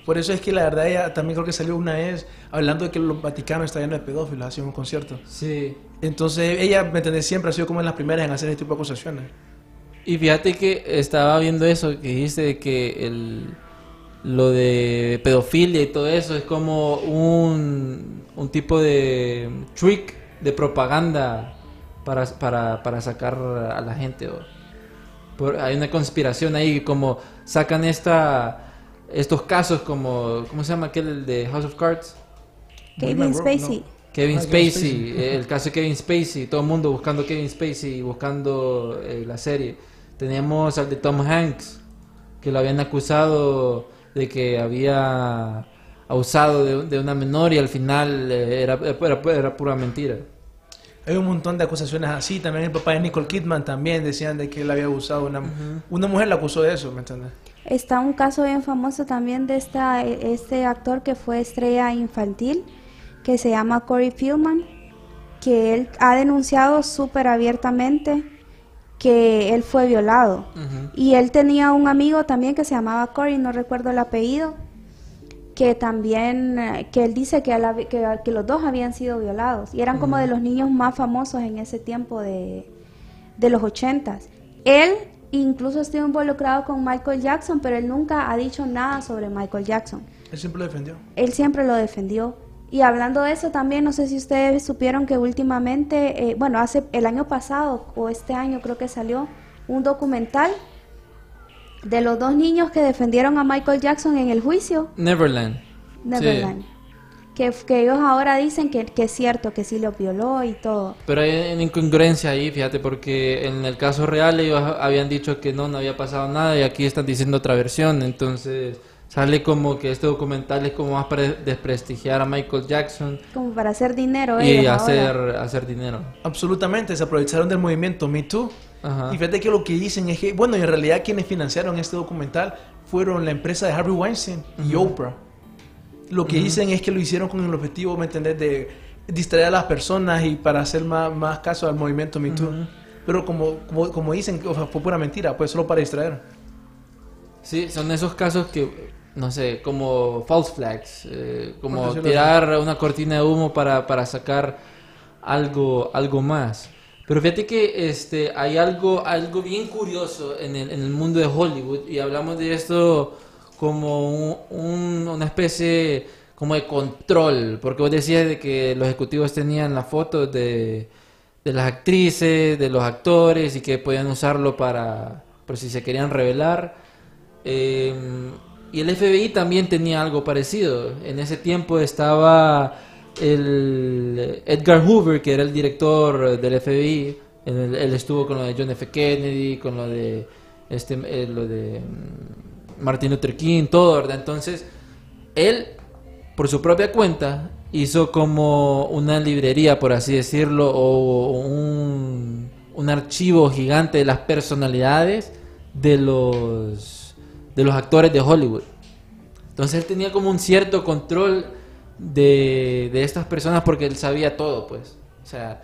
Por eso es que la verdad ella también creo que salió una vez hablando de que el Vaticano está lleno de pedófilos, hacía un concierto. Sí. Entonces ella, ¿me entendés? Siempre ha sido como de las primeras en hacer este tipo de acusaciones. Y fíjate que estaba viendo eso, que dijiste de que el, lo de pedofilia y todo eso es como un, un tipo de trick de propaganda para, para, para sacar a la gente. o- por- hay una conspiración ahí, como sacan esta estos casos como, ¿cómo se llama aquel el de House of Cards? Kevin Spacey. no. Kevin Ah, Kevin Spacey, el caso de Kevin Spacey, todo el mundo buscando Kevin Spacey, buscando eh, la serie. Teníamos al de Tom Hanks, que lo habían acusado de que había abusado de, de una menor y al final eh, era, era, era pura mentira. Hay un montón de acusaciones así. También el papá de Nicole Kidman también decían de que él había abusado. Una, una mujer la acusó de eso, ¿me entiendes? Está un caso bien famoso también de esta, este actor que fue estrella infantil, que se llama Corey Feldman, que él ha denunciado súper abiertamente que él fue violado. Y él tenía un amigo también que se llamaba Corey, no recuerdo el apellido, que también, eh, que él dice que, a la- que, que los dos habían sido violados. Y eran como de los niños más famosos en ese tiempo de, de los ochentas. Él incluso estuvo involucrado con Michael Jackson, pero él nunca ha dicho nada sobre Michael Jackson. Él siempre lo defendió. Él siempre lo defendió. Y hablando de eso también, no sé si ustedes supieron que últimamente, eh, bueno, hace el año pasado o este año creo que salió un documental de los dos niños que defendieron a Michael Jackson en el juicio, Neverland. Neverland. Que, que ellos ahora dicen que, que es cierto, que sí lo violó y todo. Pero hay una incongruencia ahí, fíjate, porque en el caso real ellos habían dicho que no, no había pasado nada y aquí están diciendo otra versión. Entonces sale como que este documental es como más para desprestigiar a Michael Jackson Como para hacer dinero y ellos hacer, ahora. hacer dinero. Absolutamente, se aprovecharon del movimiento Me Too. Ajá. Y fíjate que lo que dicen es que, bueno, en realidad quienes financiaron este documental fueron la empresa de Harvey Weinstein y Oprah. Lo que dicen es que lo hicieron con el objetivo, ¿me entendés?, de distraer a las personas y para hacer más, más caso al movimiento Me Too. Pero como, como, como dicen, o sea, fue pura mentira, pues solo para distraer. Sí, son esos casos que, no sé, como false flags, eh, como tirar una cortina de humo para, para sacar algo, algo más. Pero fíjate que este, hay algo, algo bien curioso en el, en el mundo de Hollywood y hablamos de esto como un- un- una especie como de control, porque vos decías de que los ejecutivos tenían las fotos de, de las actrices, de los actores y que podían usarlo para, por si se querían revelar. Eh, y el FBI también tenía algo parecido. En ese tiempo estaba el Edgar Hoover, que era el director del FBI. Él, estuvo con lo de John F. Kennedy, con lo de este, eh, lo de mm, Martin Luther King, todo, ¿verdad? Entonces, él, por su propia cuenta, hizo como una librería, por así decirlo, o un, un archivo gigante de las personalidades de los, de los actores de Hollywood. Entonces él tenía como un cierto control de, de estas personas porque él sabía todo, pues. O sea,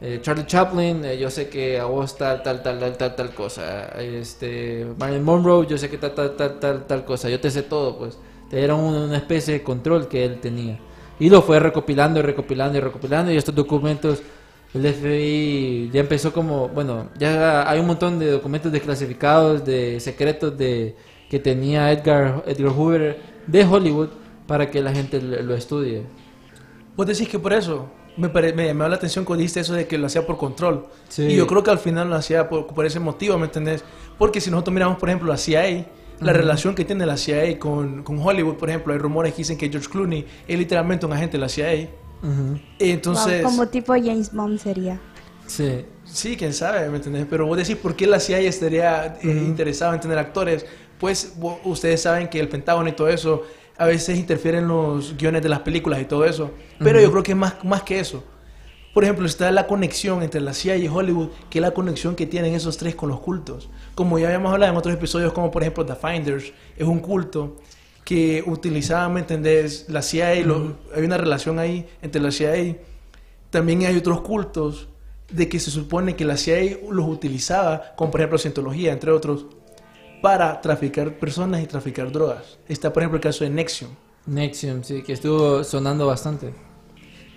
eh, Charlie Chaplin, eh, yo sé que a vos tal, tal, tal, tal, tal, tal cosa. Este, Marilyn Monroe, yo sé que tal, tal, tal, tal, tal cosa. Yo te sé todo, pues. Era una, especie de control que él tenía. Y lo fue recopilando y recopilando y recopilando. Y estos documentos, el FBI ya empezó como, bueno, ya hay un montón de documentos desclasificados, de secretos de que tenía Edgar, Edgar Hoover de Hollywood para que la gente lo estudie. Vos decís que por eso me, pare- me llamó la atención cuando dijiste eso de que lo hacía por control. Sí. Y yo creo que al final lo hacía por, por ese motivo, ¿me entendés? Porque si nosotros miramos, por ejemplo, la CIA, la relación que tiene la CIA con, con Hollywood, por ejemplo, hay rumores que dicen que George Clooney es literalmente un agente de la CIA. Ujú. Entonces, Wow, como tipo James Bond sería. Sí. sí, quién sabe, ¿me entendés? Pero vos decís, ¿por qué la CIA estaría eh, interesada en tener actores? Pues ustedes saben que el Pentágono y todo eso a veces interfieren en los guiones de las películas y todo eso. Pero yo creo que es más, más que eso. Por ejemplo, está la conexión entre la CIA y Hollywood, que es la conexión que tienen esos tres con los cultos. Como ya habíamos hablado en otros episodios, como por ejemplo The Finders, es un culto que utilizaba, ¿me entendés? La CIA, y hay una relación ahí entre la CIA. También hay otros cultos de que se supone que la CIA los utilizaba, como por ejemplo Cientología, entre otros, para traficar personas y traficar drogas. Está por ejemplo el caso de Nexium. Nexium, sí, que estuvo sonando bastante.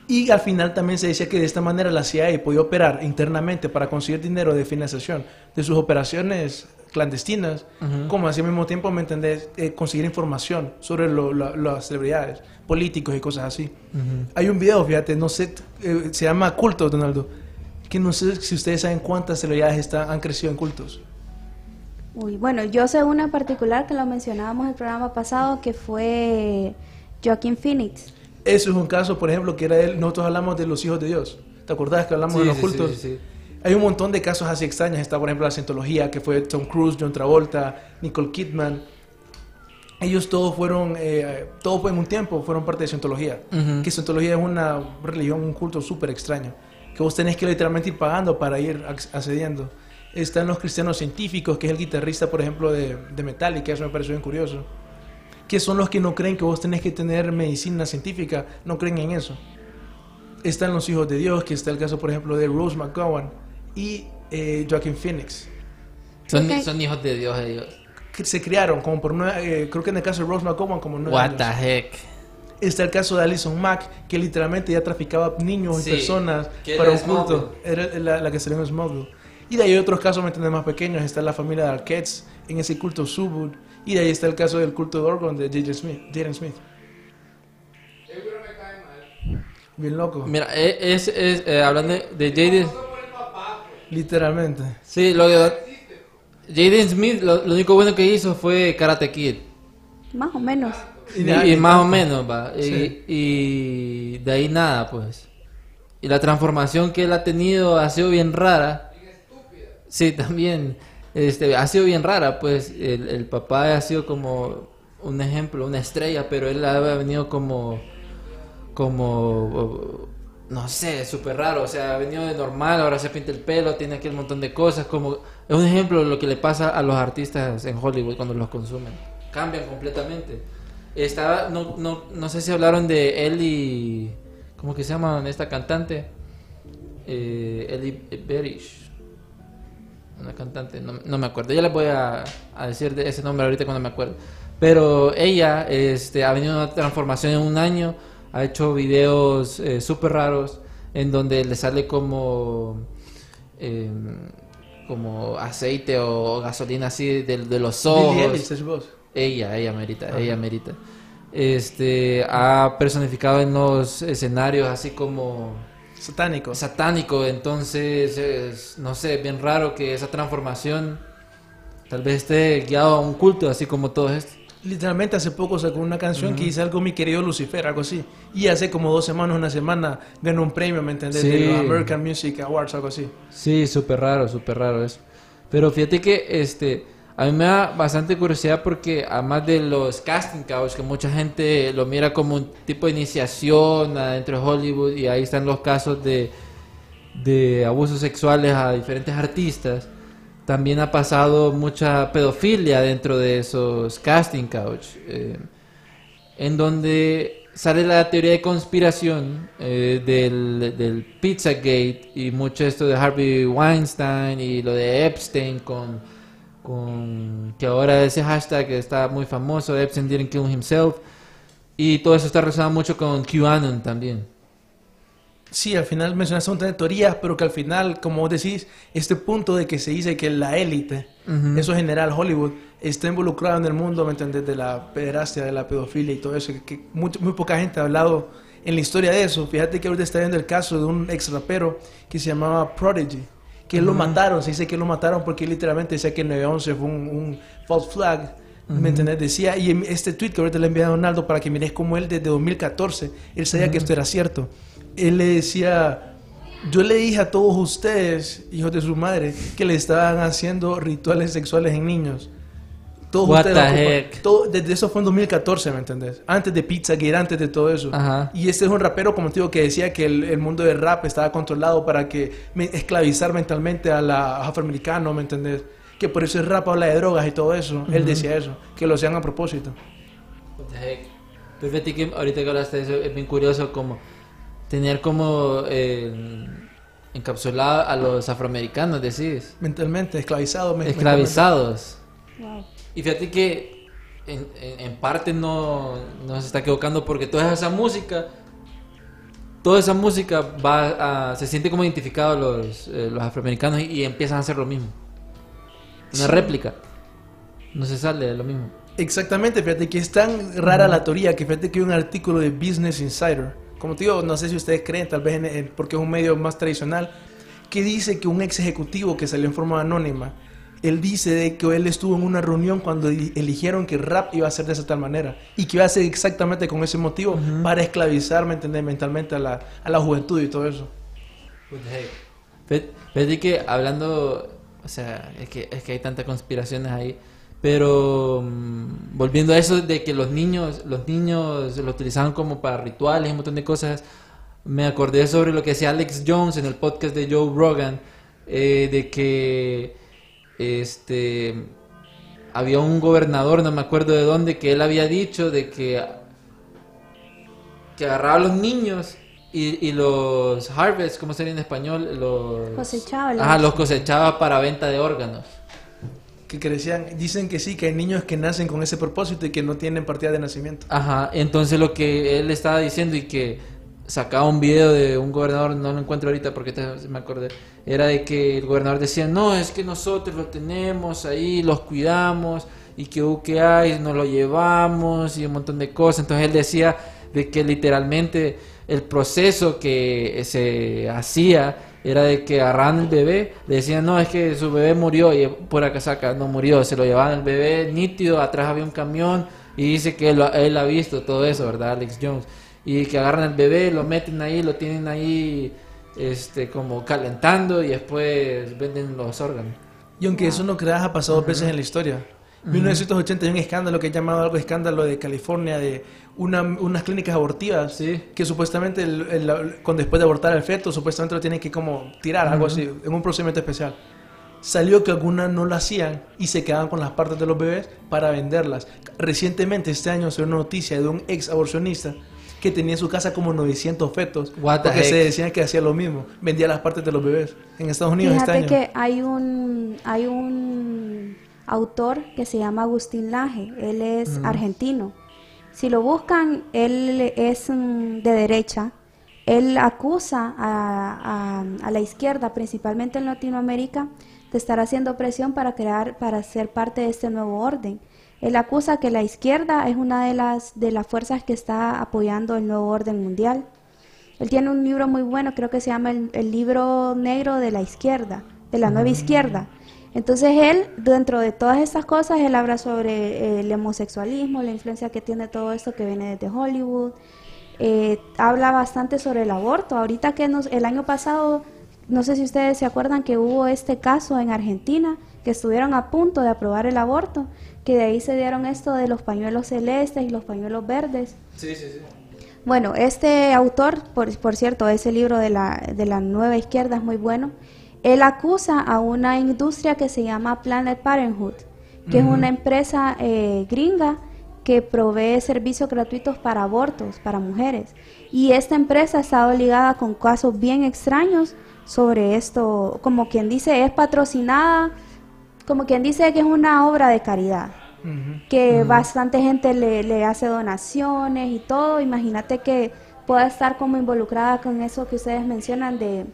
Y al final también se decía que de esta manera la CIA podía operar internamente para conseguir dinero de financiación de sus operaciones clandestinas, Ujú. como así al mismo tiempo, ¿me entendés? Eh, conseguir información sobre lo- lo- las celebridades, políticos y cosas así. Hay un video, fíjate, no sé, eh, se llama Culto, Donaldo, que no sé si ustedes saben cuántas celebridades están, han crecido en cultos. Uy, bueno, yo sé una en particular que lo mencionábamos en el programa pasado, que fue Joaquin Phoenix. Eso es un caso, por ejemplo, que era él, nosotros hablamos de los hijos de Dios. ¿Te acordás que hablamos Sí, de los sí, cultos? sí, sí. Hay un montón de casos así extraños. Está, por ejemplo, la Scientología, que fue Tom Cruise, John Travolta, Nicole Kidman. Ellos todos fueron, eh, todos fue en un tiempo, fueron parte de Scientología. Ujú. Que Scientología es una religión, un culto súper extraño. Que vos tenés que literalmente ir pagando para ir ac- accediendo. Están los cristianos científicos, que es el guitarrista, por ejemplo, de, de Metallica. Eso me pareció bien curioso. Que son los que no creen que vos tenés que tener medicina científica. No creen en eso están los hijos de Dios, que está el caso, por ejemplo, de Rose McGowan y eh, Joaquin Phoenix, Son, Ok. son hijos de Dios ellos. que se criaron como por nueve, eh, creo que en el caso de Rose McGowan como nueve What the años. heck. Está el caso de Alison Mack, que literalmente ya traficaba niños Sí, y personas para un culto. Era la, la que salió en Smallville. Y de ahí hay otros casos, ¿me entiendes? Más pequeños. Está la familia de Arquettes en ese culto Subud. Y de ahí está el caso del culto de Orgon de J.J. Smith. Jaden Smith. Bien loco. Mira, eh, es, es, eh, hablando de, de Jaden. Literalmente. Sí, lo de Jaden Smith, lo, lo único bueno que hizo fue Karate Kid. Más o menos. Y, y más o menos, va. Y- Sí. Y, de ahí nada, pues. Y la transformación que él ha tenido ha sido bien rara. Sí, también. Este, ha sido bien rara, pues. El, el papá ha sido como un ejemplo, una estrella, pero él ha venido como. Como. No sé, súper raro. O sea, ha venido de normal, ahora se pinta el pelo, tiene aquel montón de cosas. Como. Es un ejemplo de lo que le pasa a los artistas en Hollywood cuando los consumen. Cambian completamente. Estaba, no, no, no sé si hablaron de Ellie, ¿cómo que se llama esta cantante? Eh, Ellie Berish, una cantante, no, no me acuerdo. Ya les voy a, a decir de ese nombre ahorita cuando me acuerdo. Pero ella este, ha venido una transformación en un año, ha hecho videos eh, súper raros en donde le sale como eh, como aceite o gasolina así de, de los ojos. Es vos. Ella, ella merita, ella merita. este, ha personificado en los escenarios así como Satánico. satánico, entonces es, no sé, bien raro que esa transformación tal vez esté guiado a un culto, así como todo esto. Literalmente hace poco sacó una canción que dice algo mi querido Lucifer, algo así. Y hace como dos semanas, una semana, ganó un premio, ¿me entendés? Sí. De los American Music Awards, algo así. Sí, súper raro, súper raro eso. Pero fíjate que este, a mí me da bastante curiosidad porque además de los casting couch, que mucha gente lo mira como un tipo de iniciación adentro de Hollywood y ahí están los casos de, de abusos sexuales a diferentes artistas, también ha pasado mucha pedofilia dentro de esos casting couch, eh, en donde sale la teoría de conspiración eh, del, del Pizzagate y mucho esto de Harvey Weinstein y lo de Epstein con, con que ahora ese hashtag está muy famoso, Epstein didn't kill himself, y todo eso está relacionado mucho con QAnon también. Sí, al final mencionaste un montón de teorías, pero que al final, como vos decís, este punto de que se dice que la élite, eso en general, Hollywood, está involucrado en el mundo, ¿me entendés? De la pederastia, de la pedofilia y todo eso, que, que muy, muy poca gente ha hablado en la historia de eso. Fíjate que ahorita está viendo el caso de un ex rapero que se llamaba Prodigy, que lo mataron, se dice que lo mataron porque literalmente decía que 911 fue un, un false flag. ¿Me entendés? Decía, y en este tweet que ahorita le envié a Donaldo para que mires cómo él desde 2014, él sabía que esto era cierto. Él le decía, yo le dije a todos ustedes, hijos de su madre, que le estaban haciendo rituales sexuales en niños. Todos What ustedes the heck? todo- desde eso fue en 2014, ¿me entendés? Antes de Pizzagate, antes de todo eso. Ajá. Y este es un rapero, como te digo, que decía que el, el mundo del rap estaba controlado para que me- esclavizar mentalmente a la afroamericano, ¿me entendés? Que por eso el rap habla de drogas y todo eso. Él decía eso, que lo hacían a propósito. What the heck. Pues fíjate que ahorita que hablaste de eso, es bien curioso como tener como eh, encapsulado a los afroamericanos, decís, Mentalmente, esclavizado. me- esclavizados. Wow. Y fíjate que en, en- parte no, no se está equivocando porque toda esa música, toda esa música va a- se siente como identificado los, eh, los afroamericanos y, y empiezan a hacer lo mismo. Una Sí. réplica. No se sale de lo mismo. Exactamente, fíjate que es tan rara la teoría que fíjate que hay un artículo de Business Insider, como te digo, no sé si ustedes creen, tal vez en- en- porque es un medio más tradicional, que dice que un ex ejecutivo que salió en forma anónima, él dice de que él estuvo en una reunión cuando eli- eligieron que rap iba a ser de esa tal manera y que iba a ser exactamente con ese motivo para esclavizar, ¿me entiendes? mentalmente a la, a la juventud y todo eso. Fí- Fíjate que hablando, o sea, es que, es que hay tantas conspiraciones ahí, pero mm, volviendo a eso de que los niños, los niños lo utilizaban como para rituales y un montón de cosas, me acordé sobre lo que decía Alex Jones en el podcast de Joe Rogan, eh, de que este había un gobernador, no me acuerdo de dónde, que él había dicho de que que agarraba a los niños y, y los harvest, ¿cómo sería en español? Los Cosechaba los- Ajá, los cosechaba para venta de órganos. Que crecían, dicen que sí, que hay niños que nacen con ese propósito y que no tienen partida de nacimiento. Ajá, entonces lo que él estaba diciendo y que sacaba un video de un gobernador, no lo encuentro ahorita porque me acordé, era de que el gobernador decía, no, es que nosotros lo tenemos ahí, los cuidamos y que que hay, nos lo llevamos y un montón de cosas. Entonces él decía de que literalmente el proceso que se hacía era de que agarraban el bebé, le decían, no, es que su bebé murió y por acá saca, no murió, se lo llevaban el bebé nítido, atrás había un camión y dice que él, él ha visto todo eso, ¿verdad? Alex Jones. Y que agarran al bebé, lo meten ahí, lo tienen ahí este como calentando y después venden los órganos. Y aunque eso no creas, ha pasado dos veces en la historia. En 1980 hay un escándalo que es llamado algo escándalo de California de una- unas clínicas abortivas Sí. que supuestamente el- el- cuando después de abortar al feto supuestamente lo tienen que como tirar, algo así, en un procedimiento especial. Salió que algunas no lo hacían y se quedaban con las partes de los bebés para venderlas. Recientemente, este año, se dio una noticia de un ex aborcionista que tenía en su casa como 900 fetos What porque se decían que hacía lo mismo, vendía las partes de los bebés en Estados Unidos Fíjate este año. que hay un, hay un autor que se llama Agustín Laje, él es argentino. Si lo buscan, él es mm, de derecha. Él acusa a, a- a la izquierda, principalmente en Latinoamérica, de estar haciendo presión para crear, para ser parte de este nuevo orden. Él acusa que la izquierda es una de las, de las fuerzas que está apoyando el nuevo orden mundial. Él tiene un libro muy bueno, creo que se llama el, el libro negro de la izquierda, de la nueva izquierda. Entonces él, dentro de todas estas cosas, él habla sobre eh, el homosexualismo, la influencia que tiene todo esto que viene desde Hollywood. Eh, habla bastante sobre el aborto. Ahorita que nos, el año pasado, no sé si ustedes se acuerdan que hubo este caso en Argentina, que estuvieron a punto de aprobar el aborto, que de ahí se dieron esto de los pañuelos celestes y los pañuelos verdes. Sí, sí, sí. Bueno, este autor, por, por cierto, ese libro de la, de la nueva izquierda es muy bueno. Él acusa a una industria que se llama Planet Parenthood, que es una empresa eh, gringa que provee servicios gratuitos para abortos, para mujeres. Y esta empresa ha estado ligada con casos bien extraños sobre esto, como quien dice, es patrocinada, como quien dice que es una obra de caridad que bastante gente le, le hace donaciones y todo. Imagínate que pueda estar como involucrada con eso que ustedes mencionan de,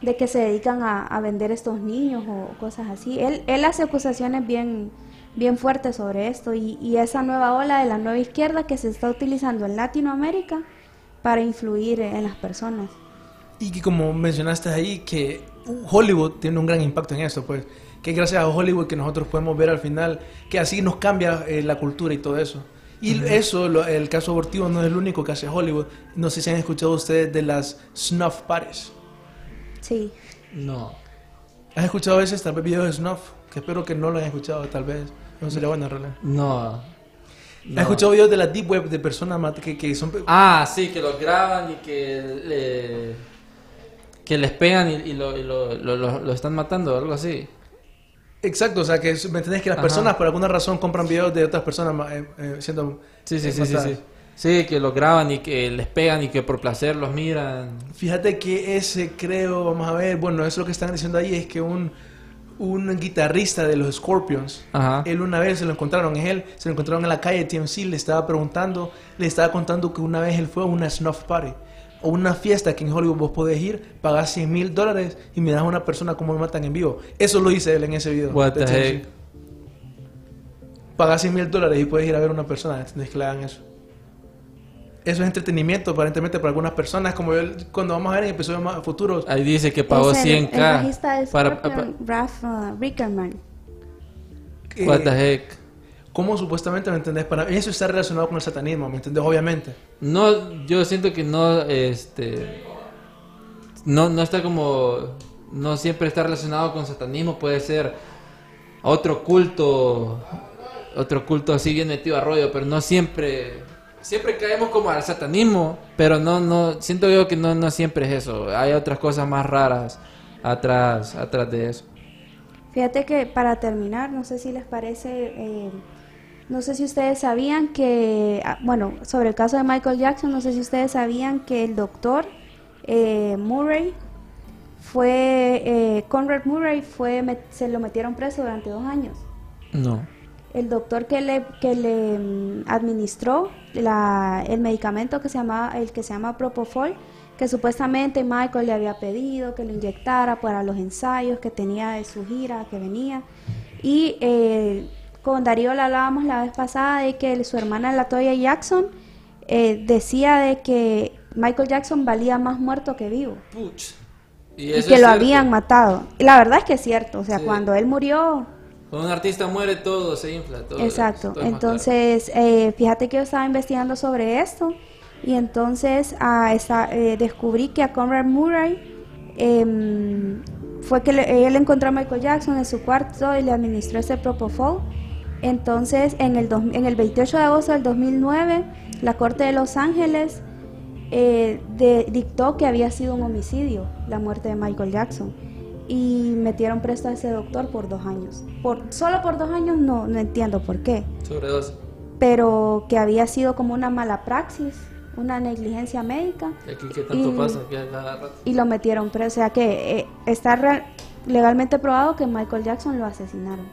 de que se dedican a, a vender estos niños o cosas así. Él, él hace acusaciones bien, bien fuertes sobre esto y, y esa nueva ola de la nueva izquierda que se está utilizando en Latinoamérica para influir en las personas. Y que como mencionaste ahí, que Hollywood tiene un gran impacto en esto, pues, que gracias a Hollywood que nosotros podemos ver al final, que así nos cambia eh, la cultura y todo eso. Y eso, lo- el caso abortivo no es el único que hace Hollywood. No sé si han escuchado ustedes de las snuff parties. Sí. No. ¿Has escuchado a veces tal vez videos de snuff? Que espero que no lo hayan escuchado, tal vez. No sería bueno, en realidad. No. ¿Has escuchado videos de la deep web de personas que, que son... Ah, sí, que los graban y que le- que les pegan y, y lo, y lo, lo- lo- lo están matando, algo así. Exacto, o sea, que me entendés que las Ajá. personas por alguna razón compran videos de otras personas eh, eh, siendo Sí, sí, eh, sí, sí, sí. Sí, que los graban y que les pegan y que por placer los miran. Fíjate que ese creo, vamos a ver, bueno, eso es lo que están diciendo ahí, es que un, un guitarrista de los Scorpions, Ajá. él una vez se lo encontraron, es él, se lo encontraron en la calle TMC, le estaba preguntando, le estaba contando que una vez él fue a una snuff party, o una fiesta que en Hollywood vos podés ir, pagás 100 mil dólares y me das a una persona como me matan en vivo. Eso lo dice él en ese video. What the heck. Pagás 100 mil dólares y puedes ir a ver a una persona, ¿entendés que le hagan eso? Eso es entretenimiento aparentemente para algunas personas, como yo, cuando vamos a ver en episodios más futuros. Ahí dice que pagó Es el- El 100k. bajista de para, Ralph uh, Rickerman. eh, what the heck. ¿Cómo supuestamente me entendés? Para eso está relacionado con el satanismo, ¿me entendés? Obviamente. No, yo siento que no, este, no, no está como, no siempre está relacionado con satanismo, puede ser otro culto, otro culto así bien metido a rollo, pero no siempre, siempre caemos como al satanismo, pero no, no, siento yo que no, no siempre es eso, hay otras cosas más raras atrás, atrás de eso. Fíjate que para terminar, no sé si les parece, eh, no sé si ustedes sabían que, ah, bueno, sobre el caso de Michael Jackson, no sé si ustedes sabían que el doctor eh, Murray fue, eh, Conrad Murray fue, met- se lo metieron preso durante dos años. No. El doctor que le, que le mm, administró la- el medicamento que se llama, el que se llama Propofol, que supuestamente Michael le había pedido que lo inyectara para los ensayos que tenía de su gira que venía. Y eh, con Darío le hablábamos la vez pasada de que su hermana Latoya Jackson eh, decía de que Michael Jackson valía más muerto que vivo Puch. y, que lo cierto. habían matado. Y la verdad es que es cierto, o sea, Sí. cuando él murió, Cuando un artista muere todo se infla, todo. Exacto. todo. Entonces, eh, fíjate que yo estaba investigando sobre esto y entonces ah, eh, descubrí que a Conrad Murray em, fue que le- él encontró a Michael Jackson en su cuarto y le administró ese propofol. Entonces, en el, dos- en el 28 de agosto del 2009, la Corte de Los Ángeles eh, de- dictó que había sido un homicidio la muerte de Michael Jackson y metieron preso a ese doctor por dos años. Por, solo por dos años no, no entiendo por qué, Sobredosis. pero que había sido como una mala praxis, una negligencia médica Y aquí que tanto Y- pasa, que a cada rato. y lo metieron preso. O sea que eh, está real- legalmente probado que Michael Jackson lo asesinaron.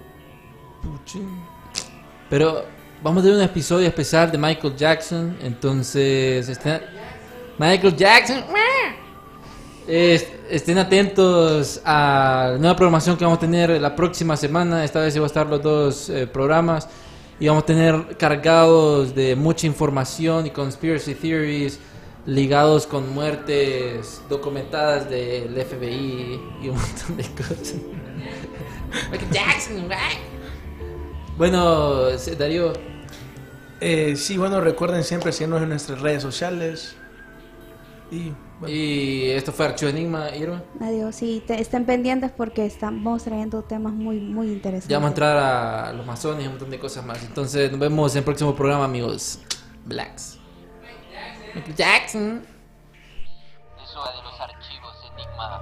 Pero vamos a tener un episodio especial de Michael Jackson. Entonces, estén... Michael Jackson. Es- estén atentos a la nueva programación que vamos a tener la próxima semana. Esta vez se va a estar los dos eh, programas. y vamos a tener cargados de mucha información y conspiracy theories ligados con muertes documentadas del FBI y un montón de cosas. Michael Jackson, right? Bueno, Darío, Eh, sí, bueno, recuerden siempre seguirnos en nuestras redes sociales. Y bueno, y esto fue Archivo Enigma, Irma. Adiós, sí, te- estén pendientes porque estamos trayendo temas muy, muy interesantes. Ya vamos a entrar a los masones y un montón de cosas más. Entonces, nos vemos en el próximo programa, amigos. Blacks. Jackson. Es hora de los archivos Enigma.